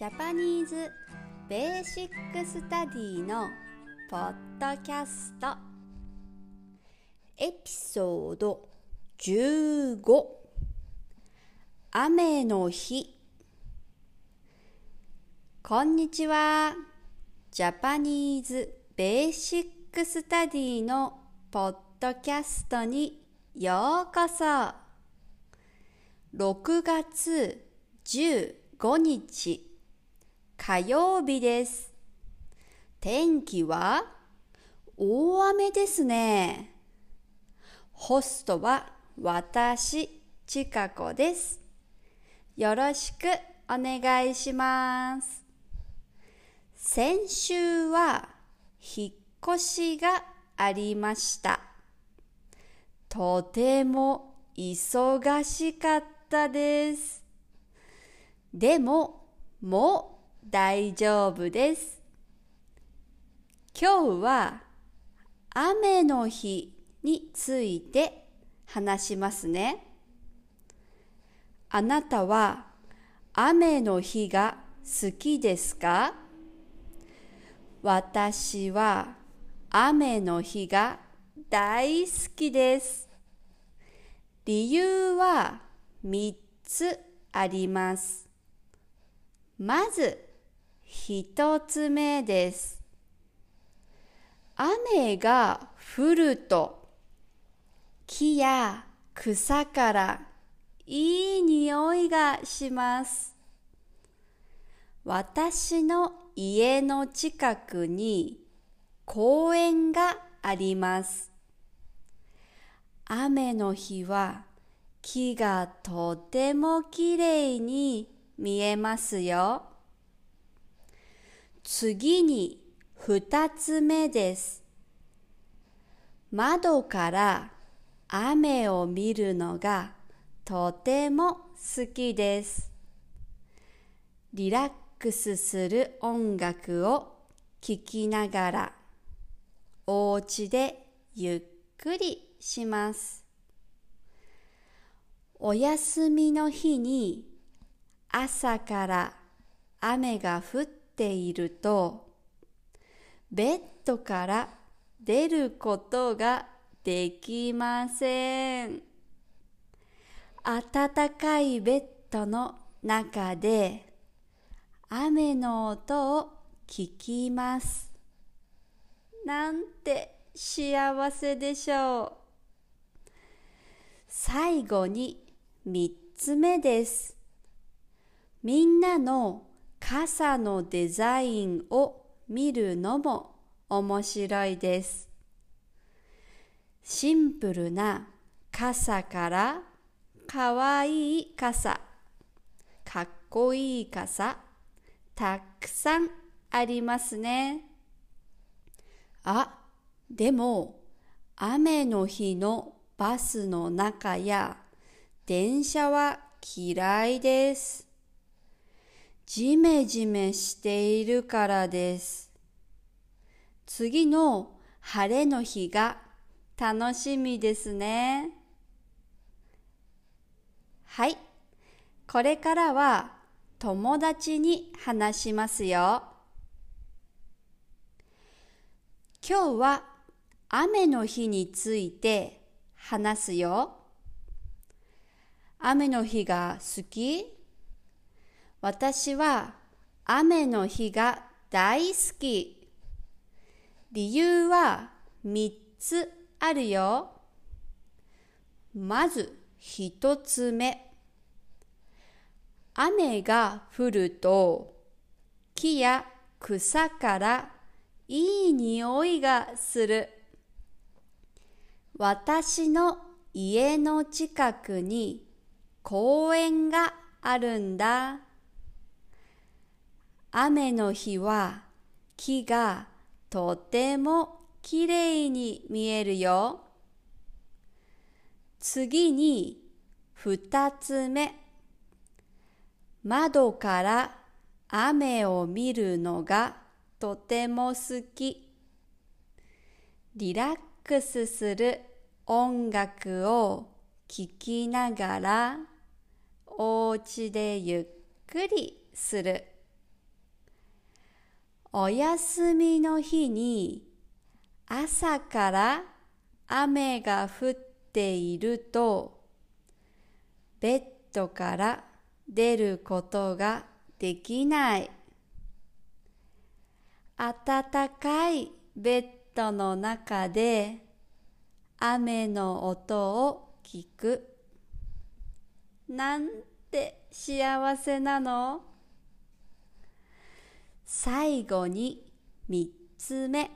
Japanese Basic Study のポッドキャスト。 Episode 15雨の日。こんにちは。 Japanese Basic Study のポッドキャストにようこそ。6月15日。火曜日です。天気は大雨ですね。ホストは私、ちかこです。よろしくお願いします。先週は引っ越しがありました。とても忙しかったです。でも、もう大丈夫です。今日は雨の日について話しますね。あなたは雨の日が好きですか？私は雨の日が大好きです。理由は3つあります。まず、一つ目です。雨が降ると木や草からいい匂いがします。私の家の近くに公園があります。雨の日は木がとてもきれいに見えますよ。次に二つ目です。窓から雨を見るのがとても好きです。リラックスする音楽を聴きながらお家でゆっくりします。お休みの日に朝から雨が降ってているとベッドから出ることができません。暖かいベッドの中で雨の音を聞きます。なんて幸せでしょう。最後に3つ目です。みんなの傘のデザインを見るのも面白いです。シンプルな傘からかわいい傘、かっこいい傘、たくさんありますね。あ、でも雨の日のバスの中や電車は嫌いです。じめじめしているからです。次の晴れの日が楽しみですね。はい。これからは友達に話しますよ。今日は雨の日について話すよ。雨の日が好き？私は雨の日が大好き。理由は3つあるよ。まず1つ目。雨が降ると木や草からいい匂いがする。私の家の近くに公園があるんだ。雨の日は木がとてもきれいに見えるよ。次に二つ目。窓から雨を見るのがとても好き。リラックスする音楽を聴きながらお家でゆっくりする。お休みの日に朝から雨が降っているとベッドから出ることができない。暖かいベッドの中で雨の音を聞く。なんて幸せなの？最後に3つ目。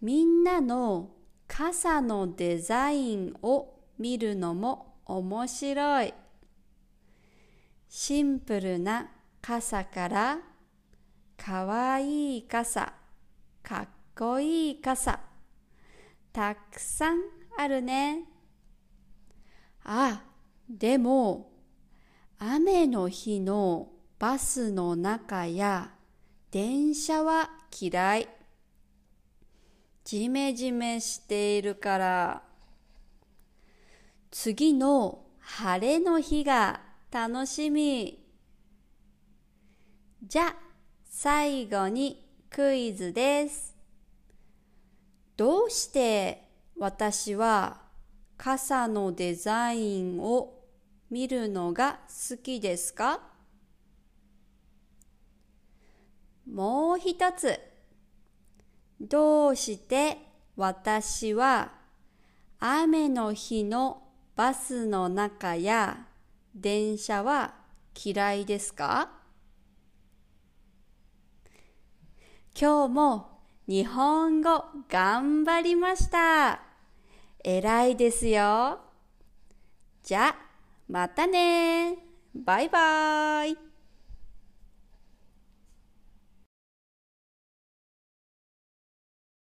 みんなの傘のデザインを見るのも面白い。シンプルな傘からかわいい傘かっこいい傘たくさんあるね。あでも雨の日のバスの中や電車は嫌い。じめじめしているから。次の晴れの日が楽しみ。じゃ、最後にクイズです。どうして私は傘のデザインを見るのが好きですか？もう一つ。どうして私は雨の日のバスの中や電車は嫌いですか？今日も日本語頑張りました。偉いですよ。じゃ、またねバイバイ。